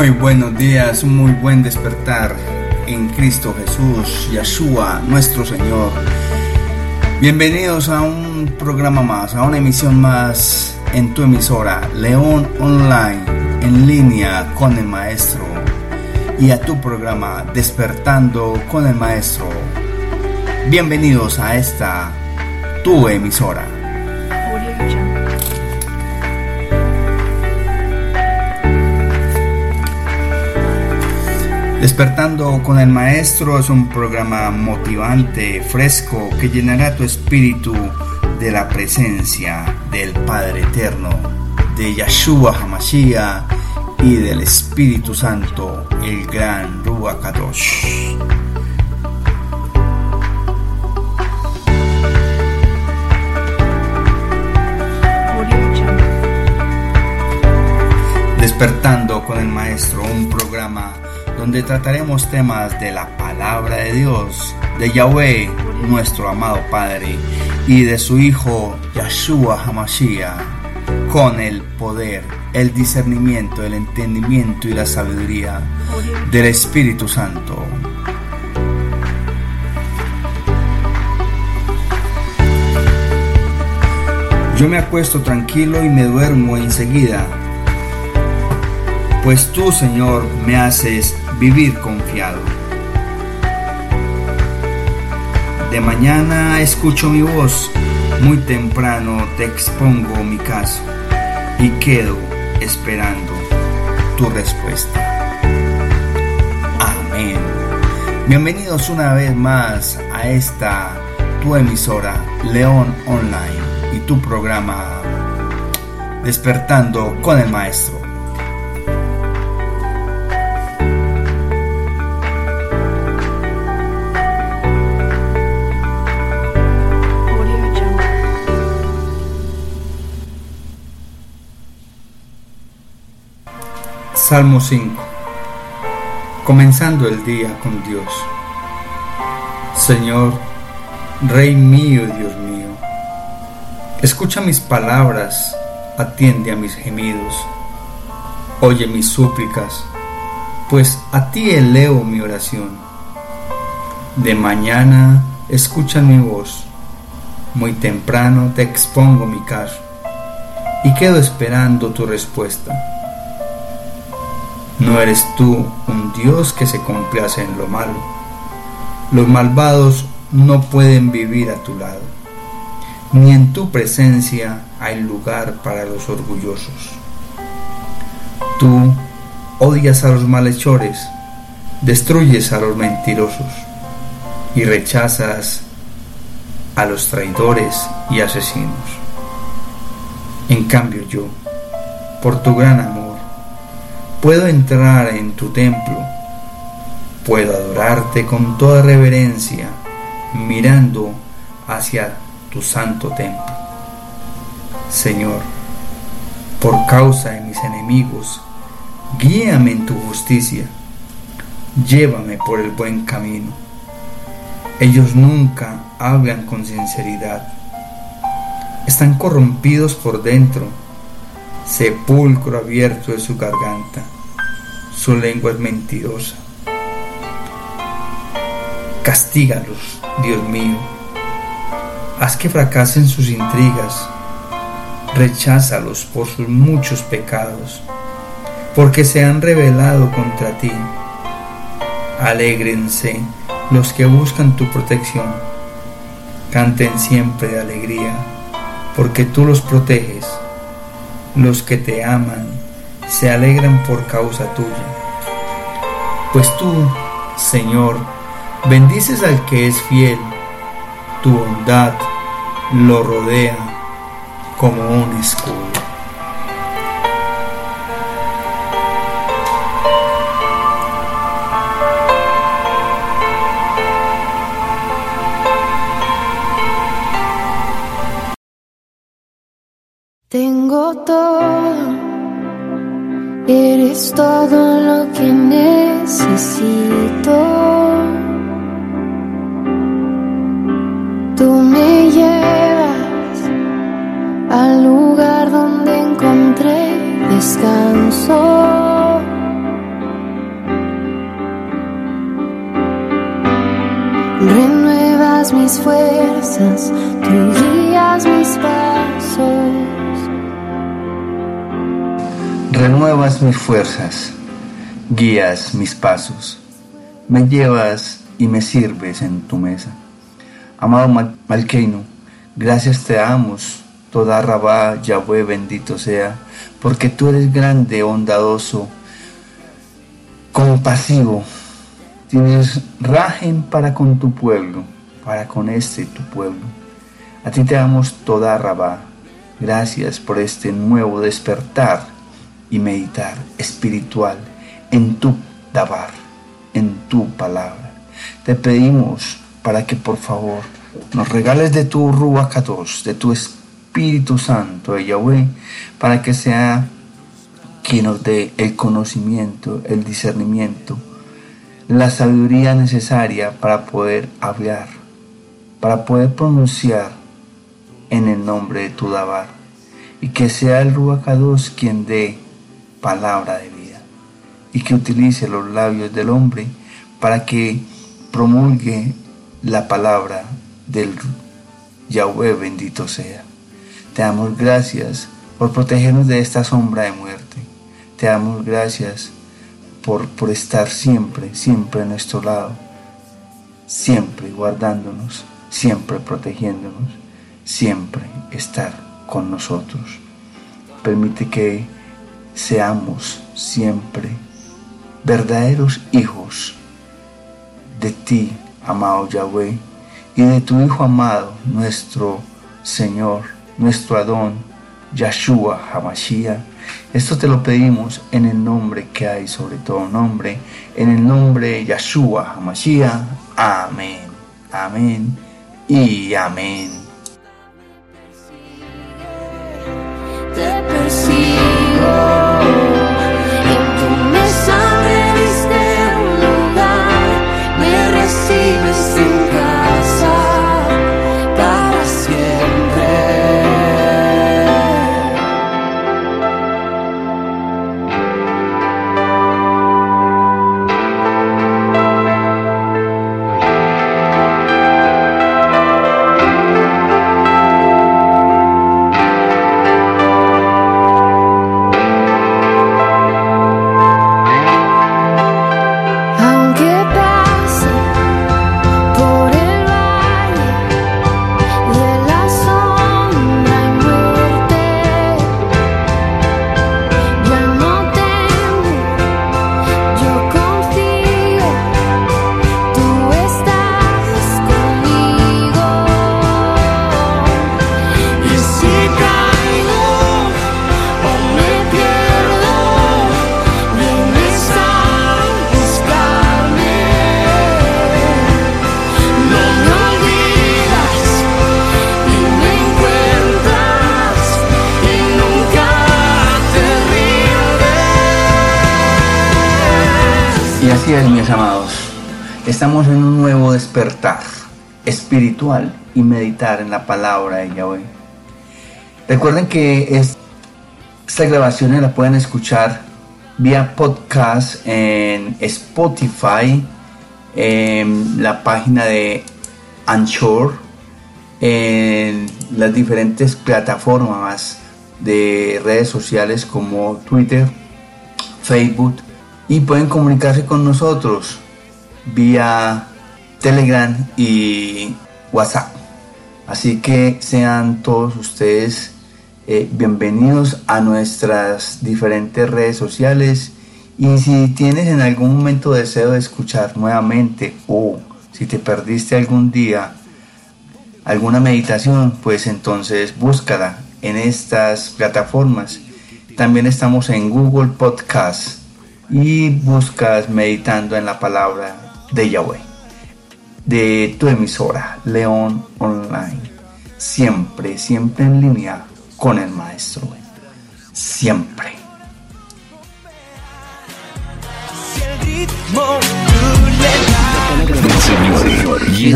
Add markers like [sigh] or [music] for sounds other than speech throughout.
Muy buenos días, muy buen despertar en Cristo Jesús, Yeshua, nuestro Señor. Bienvenidos a un programa más, a una emisión más en tu emisora, León Online, en línea con el Maestro, y a tu programa, Despertando con el Maestro. Bienvenidos a esta, tu emisora. Despertando con el Maestro es un programa motivante, fresco, que llenará tu espíritu de la presencia del Padre Eterno, de Yahshua Hamashiach y del Espíritu Santo, el gran Ruach. Despertando con el Maestro, un programa donde trataremos temas de la palabra de Dios, de Yahweh, nuestro amado Padre, y de su Hijo Yahshua Hamashiach, con el poder, el discernimiento, el entendimiento y la sabiduría del Espíritu Santo. Yo me acuesto tranquilo y me duermo enseguida, pues tú, Señor, me haces vivir confiado. De mañana escucho mi voz, muy temprano te expongo mi caso y quedo esperando tu respuesta. Amén. Bienvenidos una vez más a esta tu emisora León Online y tu programa Despertando con el Maestro. Salmo 5. Comenzando el día con Dios. Señor, Rey mío y Dios mío, escucha mis palabras, atiende a mis gemidos, oye mis súplicas, pues a ti elevo mi oración. De mañana escucha mi voz, muy temprano te expongo mi caso y quedo esperando tu respuesta. No eres tú un Dios que se complace en lo malo. Los malvados no pueden vivir a tu lado, ni en tu presencia hay lugar para los orgullosos. Tú odias a los malhechores, destruyes a los mentirosos y rechazas a los traidores y asesinos. En cambio yo, por tu gran amor, Puedo entrar en tu templo, puedo adorarte con toda reverencia, mirando hacia tu santo templo. Señor, por causa de mis enemigos, guíame en tu justicia, llévame por el buen camino. Ellos nunca hablan con sinceridad, están corrompidos por dentro sepulcro abierto de su garganta. Su lengua es mentirosa. Castígalos, Dios mío. Haz que fracasen sus intrigas. Recházalos por sus muchos pecados, porque se han rebelado contra ti. Alégrense los que buscan tu protección. Canten siempre de alegría, porque tú los proteges los que te aman se alegran por causa tuya. Pues tú, Señor, bendices al que es fiel, tu bondad lo rodea como un escudo. Todo lo que necesito. Renuevas mis fuerzas, guías mis pasos, me llevas y me sirves en tu mesa. Amado Malkeino, gracias te damos, toda Rabá, Yahweh bendito sea, porque tú eres grande, bondadoso, compasivo, tienes rajen para con tu pueblo, para con este tu pueblo. A ti te damos toda Rabá, gracias por este nuevo despertar y meditar espiritual en tu Dabar, en tu palabra. Te pedimos para que por favor nos regales de tu Ruacatos, de tu Espíritu Santo de Yahweh, para que sea quien nos dé el conocimiento, el discernimiento, la sabiduría necesaria para poder hablar, para poder pronunciar en el nombre de tu Dabar, y que sea el Ruacados quien dé palabra de vida y que utilice los labios del hombre para que promulgue la palabra del Yahweh bendito sea. Te damos gracias por protegernos de esta sombra de muerte. Te damos gracias por, por estar siempre, siempre a nuestro lado, siempre guardándonos, siempre protegiéndonos, siempre estar con nosotros. Permite que seamos siempre verdaderos hijos de ti, amado Yahweh, y de tu Hijo amado, nuestro Señor, nuestro Adón, Yahshua Hamashiach. Esto te lo pedimos en el nombre que hay sobre todo nombre, en el nombre de Yahshua Hamashiach. Amén, amén y amén. Lord. Persigo. así es, mis amados. Estamos en un nuevo despertar espiritual y meditar en la palabra de Yahweh. Recuerden que estas grabaciones las pueden escuchar vía podcast en Spotify, en la página de Anchor, en las diferentes plataformas de redes sociales como Twitter, Facebook y pueden comunicarse con nosotros vía Telegram y WhatsApp. Así que sean todos ustedes eh, bienvenidos a nuestras diferentes redes sociales y si tienes en algún momento deseo de escuchar nuevamente o si te perdiste algún día alguna meditación, pues entonces búscala en estas plataformas. También estamos en Google Podcast y buscas meditando en la palabra de Yahweh, de tu emisora, León Online. Siempre, siempre en línea con el Maestro. Siempre. y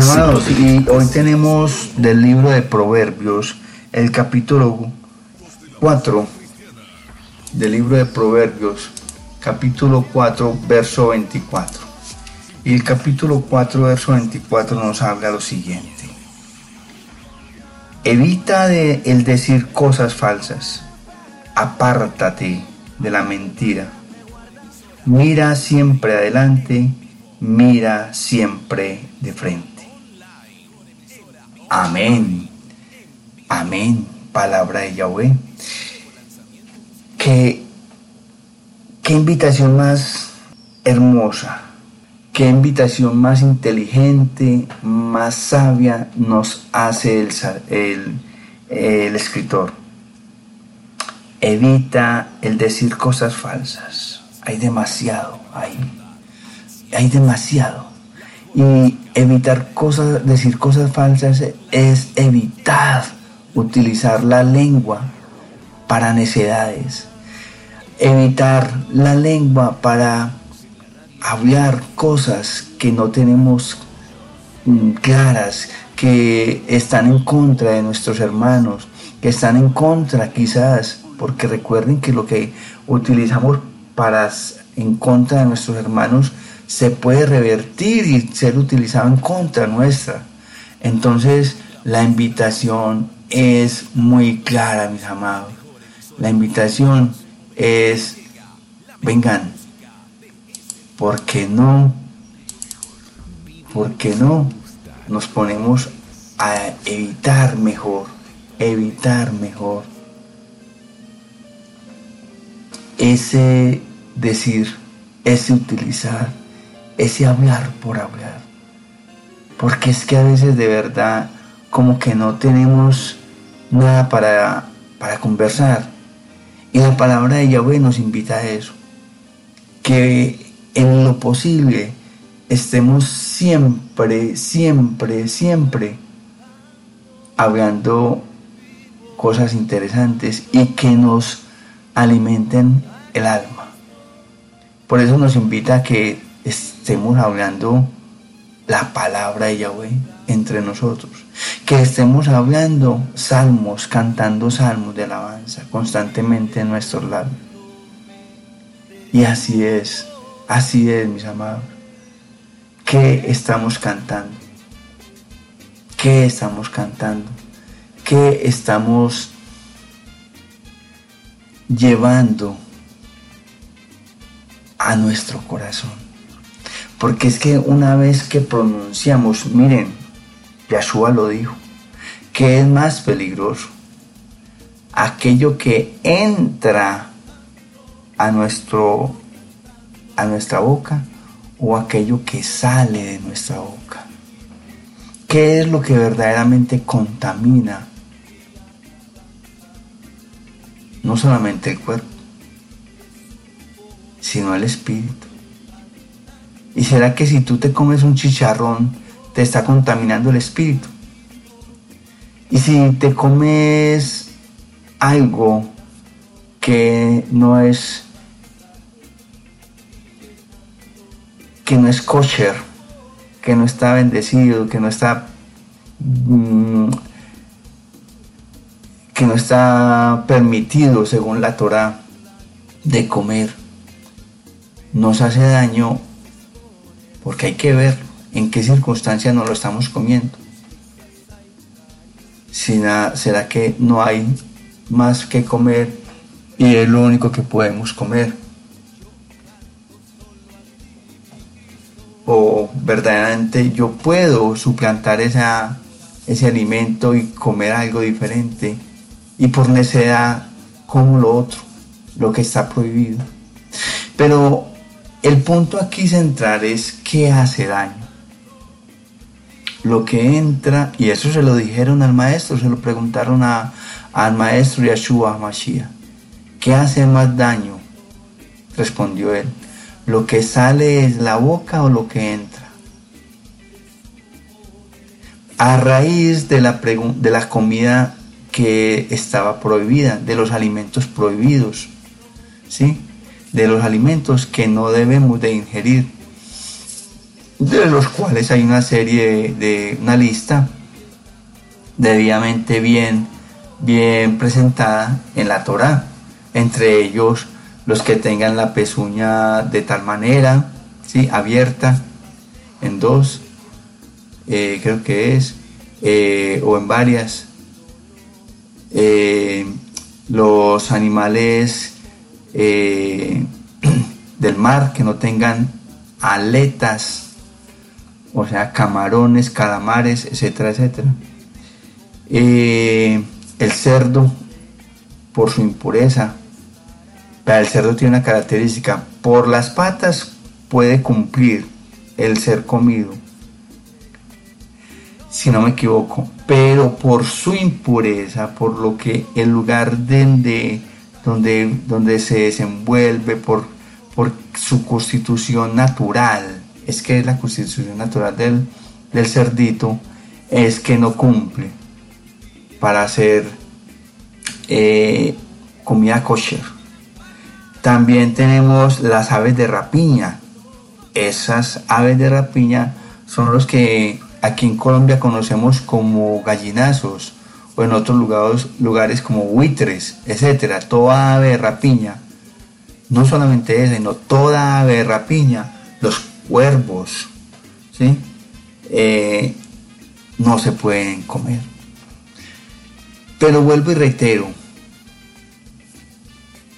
hoy tenemos del libro de Proverbios el capítulo 4 del libro de Proverbios capítulo 4, verso 24. Y el capítulo 4, verso 24 nos habla lo siguiente. Evita el decir cosas falsas. Apártate de la mentira. Mira siempre adelante, mira siempre de frente. Amén. Amén. Palabra de Yahweh. Qué, qué invitación más hermosa qué invitación más inteligente, más sabia nos hace el, escritor. Evita el decir cosas falsas. Hay demasiado ahí. Hay demasiado. Y evitar cosas, decir cosas falsas es evitar utilizar la lengua para necedades. Evitar la lengua para hablar cosas que no tenemos mm, claras, que están en contra de nuestros hermanos, que están en contra quizás, porque recuerden que lo que utilizamos para en contra de nuestros hermanos se puede revertir y ser utilizado en contra nuestra. Entonces la invitación es muy clara, mis amados. La invitación es, vengan, ¿por qué no? ¿Por qué no? Nos ponemos a evitar mejor, evitar mejor. Ese decir, ese utilizar, ese hablar por hablar. Porque es que a veces de verdad como que no tenemos nada para, para conversar. Y la palabra de Yahweh nos invita a eso. Que en lo posible estemos siempre, siempre, siempre hablando cosas interesantes y que nos alimenten el alma. Por eso nos invita a que estemos hablando la palabra de Yahweh entre nosotros. Que estemos hablando salmos, cantando salmos de alabanza constantemente en nuestros labios. Y así es Así es, mis amados. ¿Qué estamos cantando? ¿Qué estamos cantando? ¿Qué estamos llevando a nuestro corazón? Porque es que una vez que pronunciamos, miren, Yahshua lo dijo, que es más peligroso aquello que entra a nuestro a nuestra boca o aquello que sale de nuestra boca. ¿Qué es lo que verdaderamente contamina? No solamente el cuerpo, sino el espíritu. ¿Y será que si tú te comes un chicharrón, te está contaminando el espíritu? Y si te comes algo que no es que no es kosher, que no está bendecido, que no está mm, que no está permitido según la Torah de comer, nos hace daño porque hay que ver en qué circunstancias nos lo estamos comiendo. ¿Será que no hay más que comer y es lo único que podemos comer? o verdaderamente yo puedo suplantar esa, ese alimento y comer algo diferente y por necesidad como lo otro, lo que está prohibido. Pero el punto aquí central es qué hace daño. Lo que entra, y eso se lo dijeron al maestro, se lo preguntaron a, al maestro Yahshua Mashiach, ¿qué hace más daño? Respondió él, ¿Lo que sale es la boca o lo que entra? A raíz de la, de la comida que estaba prohibida, de los alimentos prohibidos, ¿sí? de los alimentos que no debemos de ingerir, de los cuales hay una serie de, una lista debidamente bien, bien presentada en la Torah, entre ellos los que tengan la pezuña de tal manera, ¿sí? abierta, en dos, eh, creo que es, eh, o en varias. Eh, los animales [clears throat] del mar que no tengan aletas, o sea, camarones, calamares, etcétera, etcétera. el cerdo, por su impureza, el cerdo tiene una característica, por las patas puede cumplir el ser comido, si no me equivoco, pero por su impureza, por lo que el lugar donde, donde, donde se desenvuelve, por, por su constitución natural, es que la constitución natural del, del cerdito, es que no cumple para hacer eh, comida kosher. También tenemos las aves de rapiña. Esas aves de rapiña son los que aquí en Colombia conocemos como gallinazos o en otros lugares, lugares como buitres, etcétera. Toda ave de rapiña, no solamente ese, sino toda ave de rapiña, los cuervos, ¿sí? Eh, no se pueden comer. Pero vuelvo y reitero,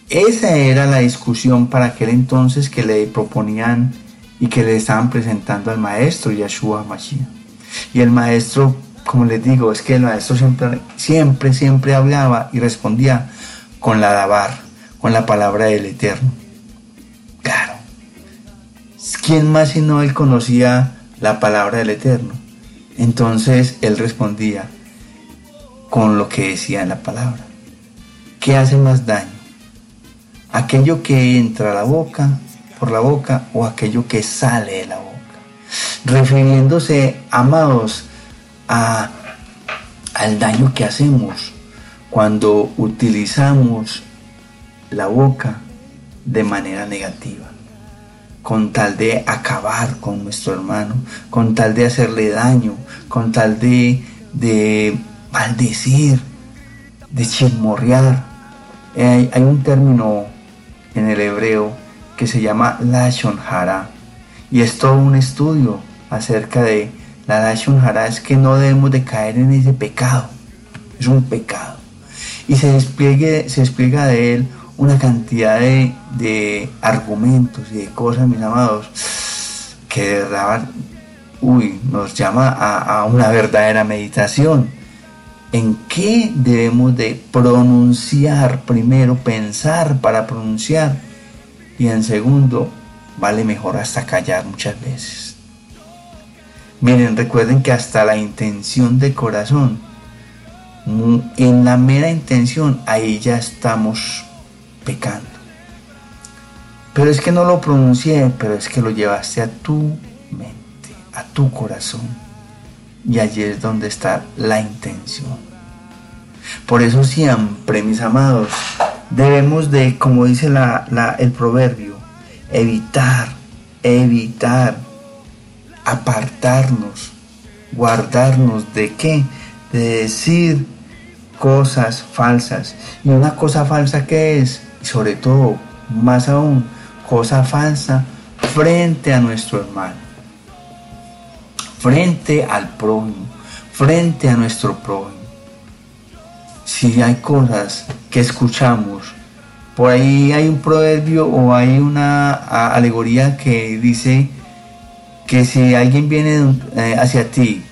esa era la discusión para aquel entonces que le proponían y que le estaban presentando al maestro Yahshua Mashiach. Y el maestro, como les digo, es que el maestro siempre, siempre, siempre hablaba y respondía con la dabar, con la palabra del Eterno. ¿Quién más si no él conocía la palabra del Eterno? Entonces él respondía con lo que decía en la palabra. ¿Qué hace más daño? ¿Aquello que entra a la boca, por la boca, o aquello que sale de la boca? refiriéndose, amados, a, al daño que hacemos cuando utilizamos la boca de manera negativa, con tal de acabar con nuestro hermano, con tal de hacerle daño, con tal de, de maldecir, de chismorrear. hay un término en el hebreo que se llama lashon hara y es todo un estudio acerca de la Dashun Hara es que no debemos de caer en ese pecado. Es un pecado. Y se, despliegue, se despliega de él una cantidad de, argumentos y de cosas, mis amados, que de verdad uy, nos llama a, a una verdadera meditación. ¿En qué debemos de pronunciar? Primero, pensar para pronunciar. Y en segundo, vale mejor hasta callar muchas veces. Miren, recuerden que hasta la intención de corazón, en la mera intención, ahí ya estamos pecando. Pero es que no lo pronuncié, pero es que lo llevaste a tu mente, a tu corazón. Y allí es donde está la intención. Por eso siempre, mis amados, debemos de, como dice el proverbio, evitar, evitar apartarnos, guardarnos de qué? De decir cosas falsas. Y una cosa falsa que es, sobre todo, más aún, cosa falsa frente a nuestro hermano, frente al prójimo, frente a nuestro prójimo. Si hay cosas que escuchamos, por ahí hay un proverbio o hay una alegoría que dice que si alguien viene eh, hacia ti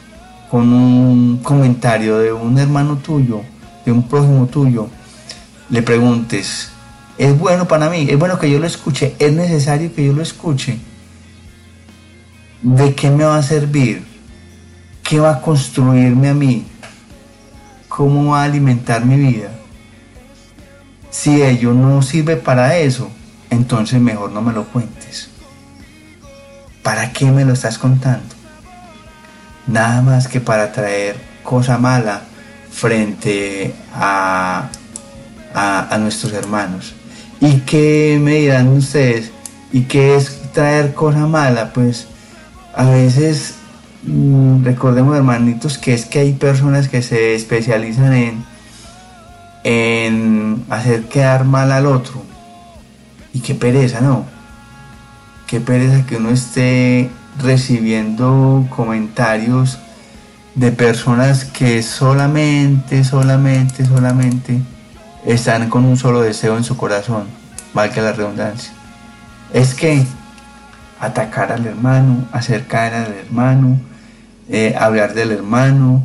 con un comentario de un hermano tuyo, de un prójimo tuyo, le preguntes, ¿es bueno para mí? ¿Es bueno que yo lo escuche? ¿Es necesario que yo lo escuche? ¿De qué me va a servir? ¿Qué va a construirme a mí? ¿Cómo va a alimentar mi vida? Si ello no sirve para eso, entonces mejor no me lo cuentes. ¿Para qué me lo estás contando? Nada más que para traer cosa mala frente a, a, nuestros hermanos. ¿Y qué me dirán ustedes? ¿Y qué es traer cosa mala? Pues a veces mm, recordemos hermanitos que es que hay personas que se especializan en, en hacer quedar mal al otro. Y qué pereza, ¿no? qué pereza que uno esté recibiendo comentarios de personas que solamente, solamente, solamente están con un solo deseo en su corazón, valga la redundancia. Es que atacar al hermano, acercar al hermano, eh, hablar del hermano,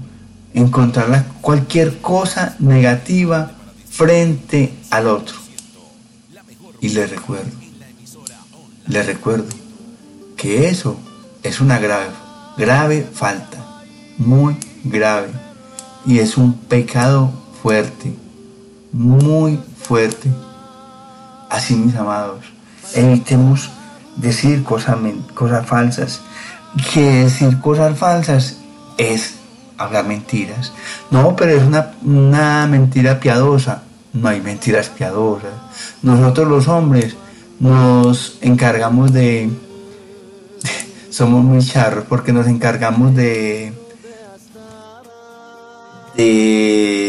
encontrar cualquier cosa negativa frente al otro. Y le recuerdo, le recuerdo que eso es una grave, grave falta, muy grave. Y es un pecado fuerte, muy fuerte. Así mis amados, evitemos decir cosas, cosas falsas. Que decir cosas falsas es hablar mentiras. No, pero es una, una mentira piadosa. No hay mentiras piadosas. Nosotros los hombres nos encargamos de... [laughs] Somos muy charros porque nos encargamos de... De,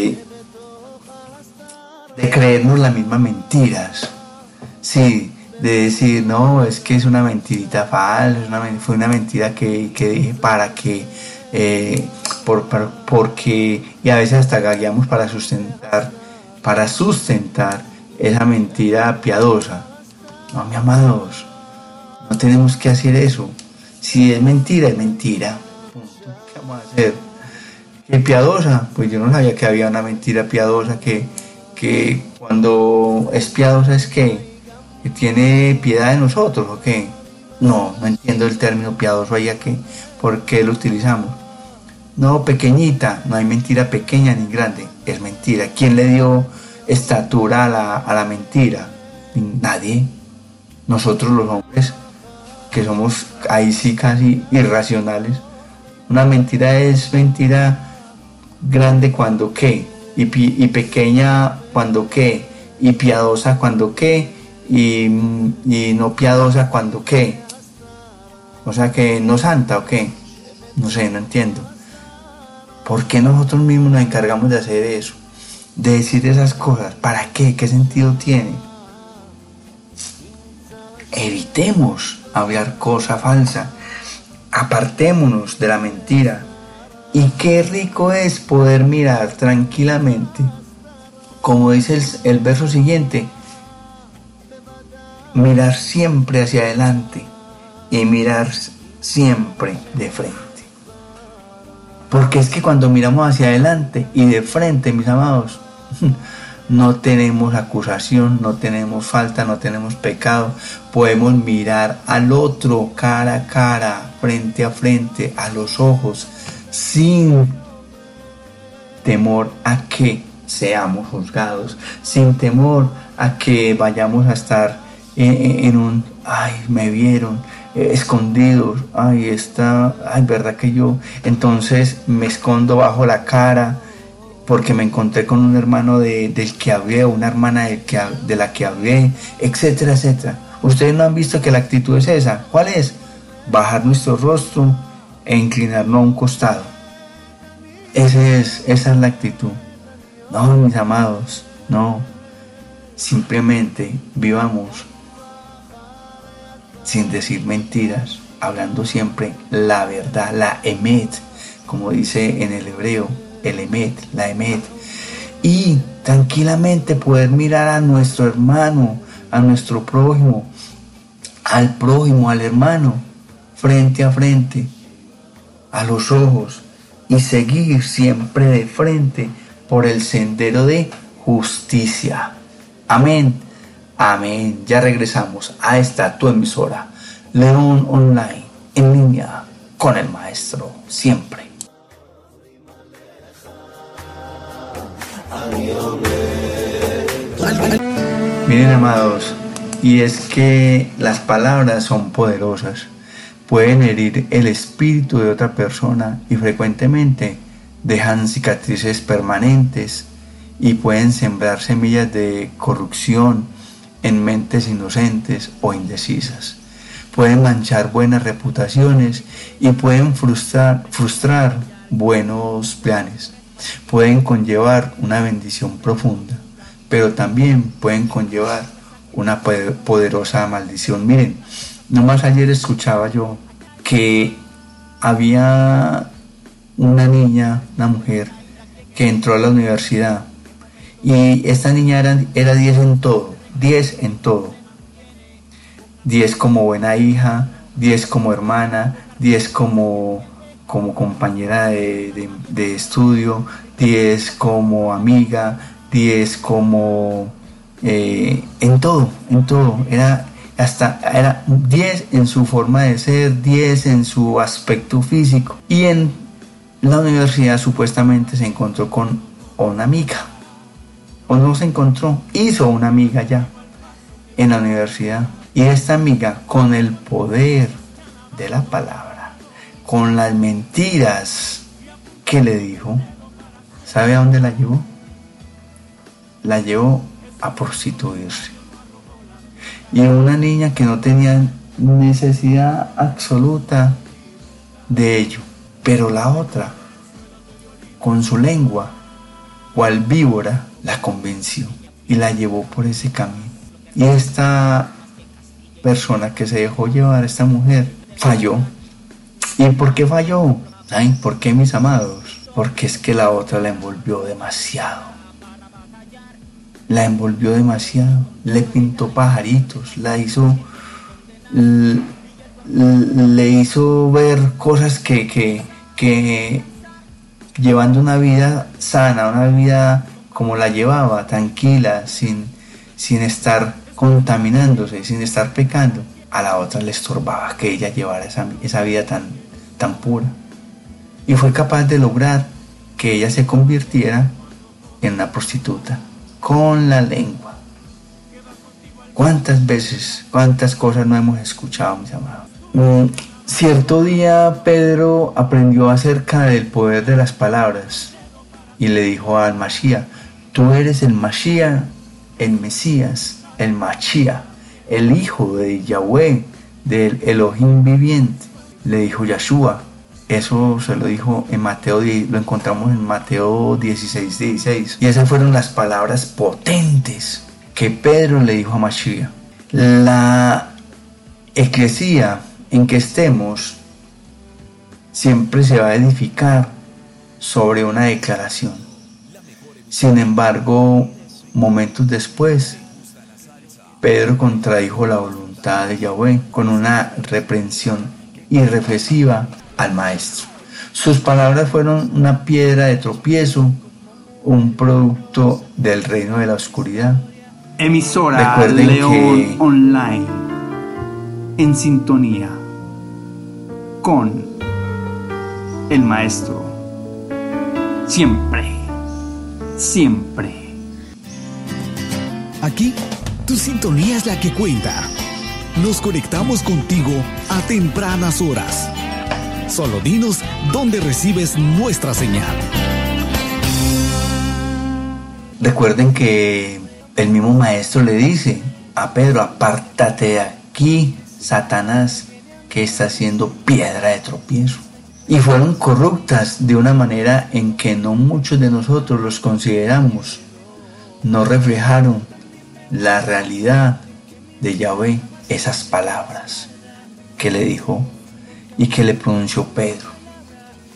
de creernos las mismas mentiras. Sí, de decir, no, es que es una mentirita falsa, fue una mentira que, que dije para que, eh, por, porque, y a veces hasta gagueamos para sustentar, para sustentar esa mentira piadosa. No, mi amados, no tenemos que hacer eso. Si es mentira, es mentira. ¿Qué vamos a hacer? ¿Qué piadosa? Pues yo no sabía que había una mentira piadosa que, que cuando es piadosa es que tiene piedad de nosotros o qué? No, no entiendo el término piadoso ahí que, ¿por qué lo utilizamos? No, pequeñita, no hay mentira pequeña ni grande, es mentira. ¿Quién le dio estatura a la, a la mentira? Nadie. Nosotros los hombres, que somos ahí sí casi irracionales. Una mentira es mentira grande cuando qué, y, y pequeña cuando qué, y piadosa cuando qué, y, no piadosa cuando qué. O sea que no santa o qué. No sé, no entiendo. ¿Por qué nosotros mismos nos encargamos de hacer eso? De decir esas cosas. ¿Para qué? ¿Qué sentido tiene? Evitemos hablar cosa falsa. Apartémonos de la mentira. Y qué rico es poder mirar tranquilamente, como dice el, el verso siguiente, mirar siempre hacia adelante y mirar siempre de frente. Porque es que cuando miramos hacia adelante y de frente, mis amados, [laughs] no tenemos acusación, no tenemos falta, no tenemos pecado. Podemos mirar al otro cara a cara, frente a frente, a los ojos, sin temor a que seamos juzgados, sin temor a que vayamos a estar en, un, ay, me vieron, eh, escondidos, ay, está, ay, verdad que yo, entonces me escondo bajo la cara porque me encontré con un hermano de, del que hablé, una hermana de, que, de la que hablé, etcétera, etcétera. Ustedes no han visto que la actitud es esa. ¿Cuál es? Bajar nuestro rostro e inclinarnos a un costado. Ese es, esa es la actitud. No, mis amados, no. Simplemente vivamos sin decir mentiras, hablando siempre la verdad, la emet, como dice en el hebreo, el emet, la emet. Y tranquilamente poder mirar a nuestro hermano, a nuestro prójimo, al prójimo, al hermano, frente a frente, a los ojos, y seguir siempre de frente por el sendero de justicia. Amén. Amén. Ya regresamos a esta tu emisora, León Online, en línea con el Maestro, siempre. Miren, amados, y es que las palabras son poderosas. Pueden herir el espíritu de otra persona y frecuentemente dejan cicatrices permanentes y pueden sembrar semillas de corrupción, en mentes inocentes o indecisas. Pueden manchar buenas reputaciones y pueden frustrar, buenos planes. Pueden conllevar una bendición profunda, pero también pueden conllevar una poderosa maldición. Miren, nomás ayer escuchaba yo que había una niña, una mujer, que entró a la universidad y esta niña era, era 10 en todo, 10 en todo. 10 como buena hija, 10 como hermana, 10 como, como compañera de, de estudio, 10 como amiga, 10 como eh, en todo, en todo. Era hasta era 10 en su forma de ser, 10 en su aspecto físico. Y en la universidad supuestamente se encontró con una amiga. O no se encontró, hizo una amiga ya en la universidad. Y esta amiga, con el poder de la palabra, con las mentiras que le dijo, ¿sabe a dónde la llevó? La llevó a prostituirse. Y una niña que no tenía necesidad absoluta de ello. Pero la otra, con su lengua, cual víbora, la convenció y la llevó por ese camino. Y esta persona que se dejó llevar, esta mujer, falló. ¿Y por qué falló? ¿Saben por qué, mis amados? Porque es que la otra la envolvió demasiado la envolvió demasiado, le pintó pajaritos, la hizo, le hizo ver cosas que, que, que llevando una vida sana, una vida como la llevaba, tranquila, sin, sin estar contaminándose, sin estar pecando, a la otra le estorbaba que ella llevara esa, esa vida tan, tan pura. Y fue capaz de lograr que ella se convirtiera en una prostituta con la lengua. ¿Cuántas veces, cuántas cosas no hemos escuchado, mis amados? Mm, cierto día Pedro aprendió acerca del poder de las palabras y le dijo al Mashiach, tú eres el Mashiach, el Mesías, el Mashiach, el hijo de Yahweh, del Elohim viviente. Le dijo Yahshua, eso se lo dijo en Mateo, lo encontramos en Mateo 16, 16. Y esas fueron las palabras potentes que Pedro le dijo a Mashiach. La eclesía en que estemos siempre se va a edificar sobre una declaración. Sin embargo, momentos después, Pedro contradijo la voluntad de Yahweh con una reprensión irreflexiva al maestro. Sus palabras fueron una piedra de tropiezo, un producto del reino de la oscuridad. Emisora León Online, en sintonía con el maestro. Siempre, siempre. Aquí, tu sintonía es la que cuenta. Nos conectamos contigo a tempranas horas Solo dinos dónde recibes nuestra señal. Recuerden que el mismo maestro le dice a Pedro, apártate de aquí, Satanás, que está haciendo piedra de tropiezo. Y fueron corruptas de una manera en que no muchos de nosotros los consideramos. No reflejaron la realidad de Yahweh, esas palabras que le dijo y que le pronunció Pedro,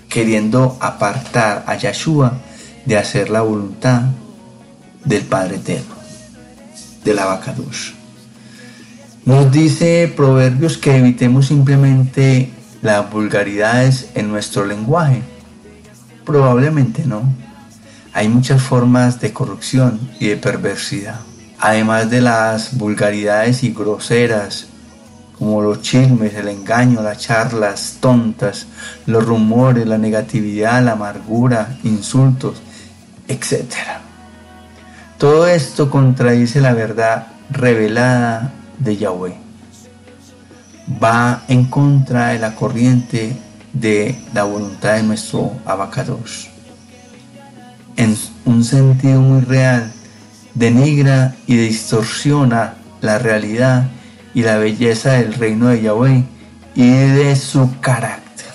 queriendo apartar a Yahshua de hacer la voluntad del Padre Eterno, del Abacadush. Nos dice Proverbios que evitemos simplemente las vulgaridades en nuestro lenguaje. Probablemente no. Hay muchas formas de corrupción y de perversidad. Además de las vulgaridades y groseras como los chismes, el engaño, las charlas tontas, los rumores, la negatividad, la amargura, insultos, etc. Todo esto contradice la verdad revelada de Yahweh. Va en contra de la corriente de la voluntad de nuestro abacados. En un sentido muy real, denigra y distorsiona la realidad y la belleza del reino de Yahweh y de su carácter.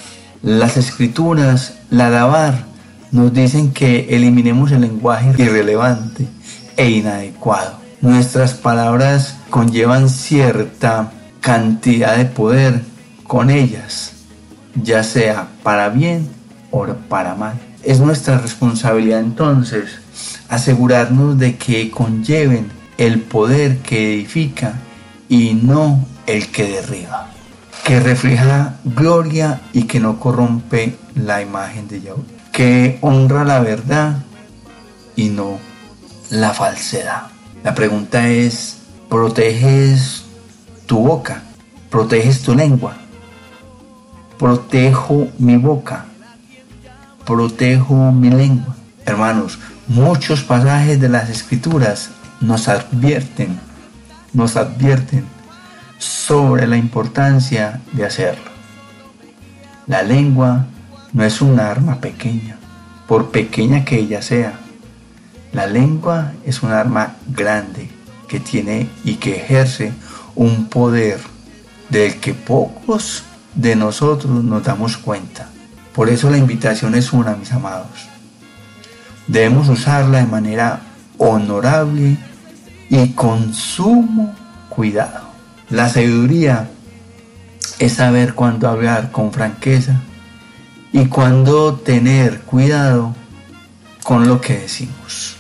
Las escrituras, la Dabar, nos dicen que eliminemos el lenguaje irrelevante e inadecuado. Nuestras palabras conllevan cierta cantidad de poder con ellas. ya sea para bien o para mal. Es nuestra responsabilidad entonces asegurarnos de que conlleven el poder que edifica y no el que derriba, que refleja gloria y que no corrompe la imagen de Yahweh, que honra la verdad y no la falsedad. La pregunta es, ¿proteges tu boca? ¿Proteges tu lengua? ¿Protejo mi boca? ¿Protejo mi lengua? Hermanos, muchos pasajes de las escrituras nos advierten, nos advierten sobre la importancia de hacerlo. La lengua no es un arma pequeña, por pequeña que ella sea. La lengua es un arma grande que tiene y que ejerce un poder del que pocos de nosotros nos damos cuenta. Por eso la invitación es una, mis amados. Debemos usarla de manera honorable y con sumo cuidado. La sabiduría es saber cuándo hablar con franqueza y cuándo tener cuidado con lo que decimos.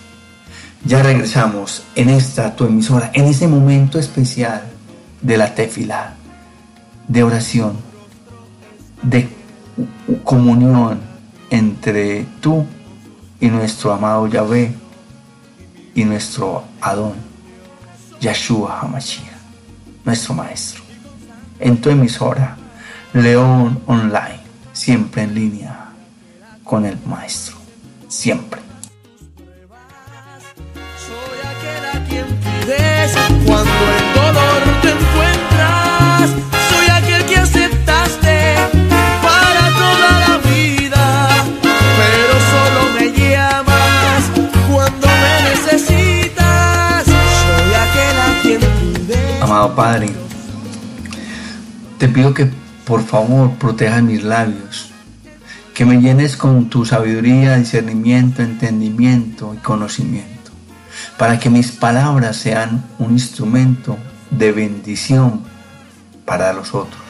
Ya regresamos en esta tu emisora, en ese momento especial de la tefila, de oración, de comunión entre tú y nuestro amado Yahvé y nuestro Adón, Yahshua Hamashiach, nuestro Maestro. En tu emisora, León Online, siempre en línea con el Maestro, siempre. Padre, te pido que por favor protejas mis labios, que me llenes con tu sabiduría, discernimiento, entendimiento y conocimiento, para que mis palabras sean un instrumento de bendición para los otros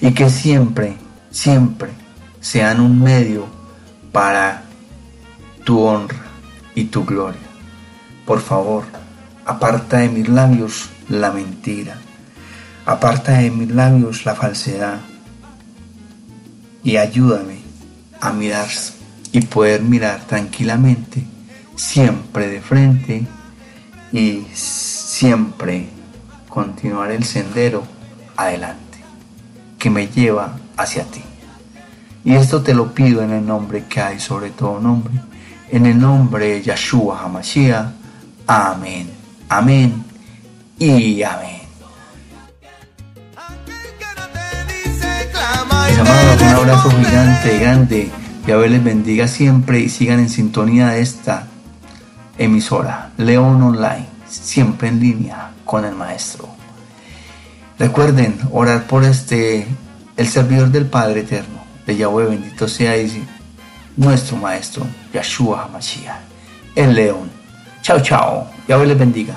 y que siempre, siempre sean un medio para tu honra y tu gloria. Por favor, aparta de mis labios la mentira, aparta de mis labios la falsedad y ayúdame a mirar y poder mirar tranquilamente, siempre de frente y siempre continuar el sendero adelante que me lleva hacia ti. Y esto te lo pido en el nombre que hay sobre todo nombre, en el nombre de Yahshua Hamashiach. Amén, amén y amén. Mis amados, un abrazo gigante, grande. Dios les bendiga siempre y sigan en sintonía de esta emisora, León Online, siempre en línea con el Maestro. Recuerden orar por este, el servidor del Padre Eterno, de Yahweh, bendito sea y nuestro Maestro, Yahshua HaMashiach, el León. Chao, chao. Yahweh les bendiga.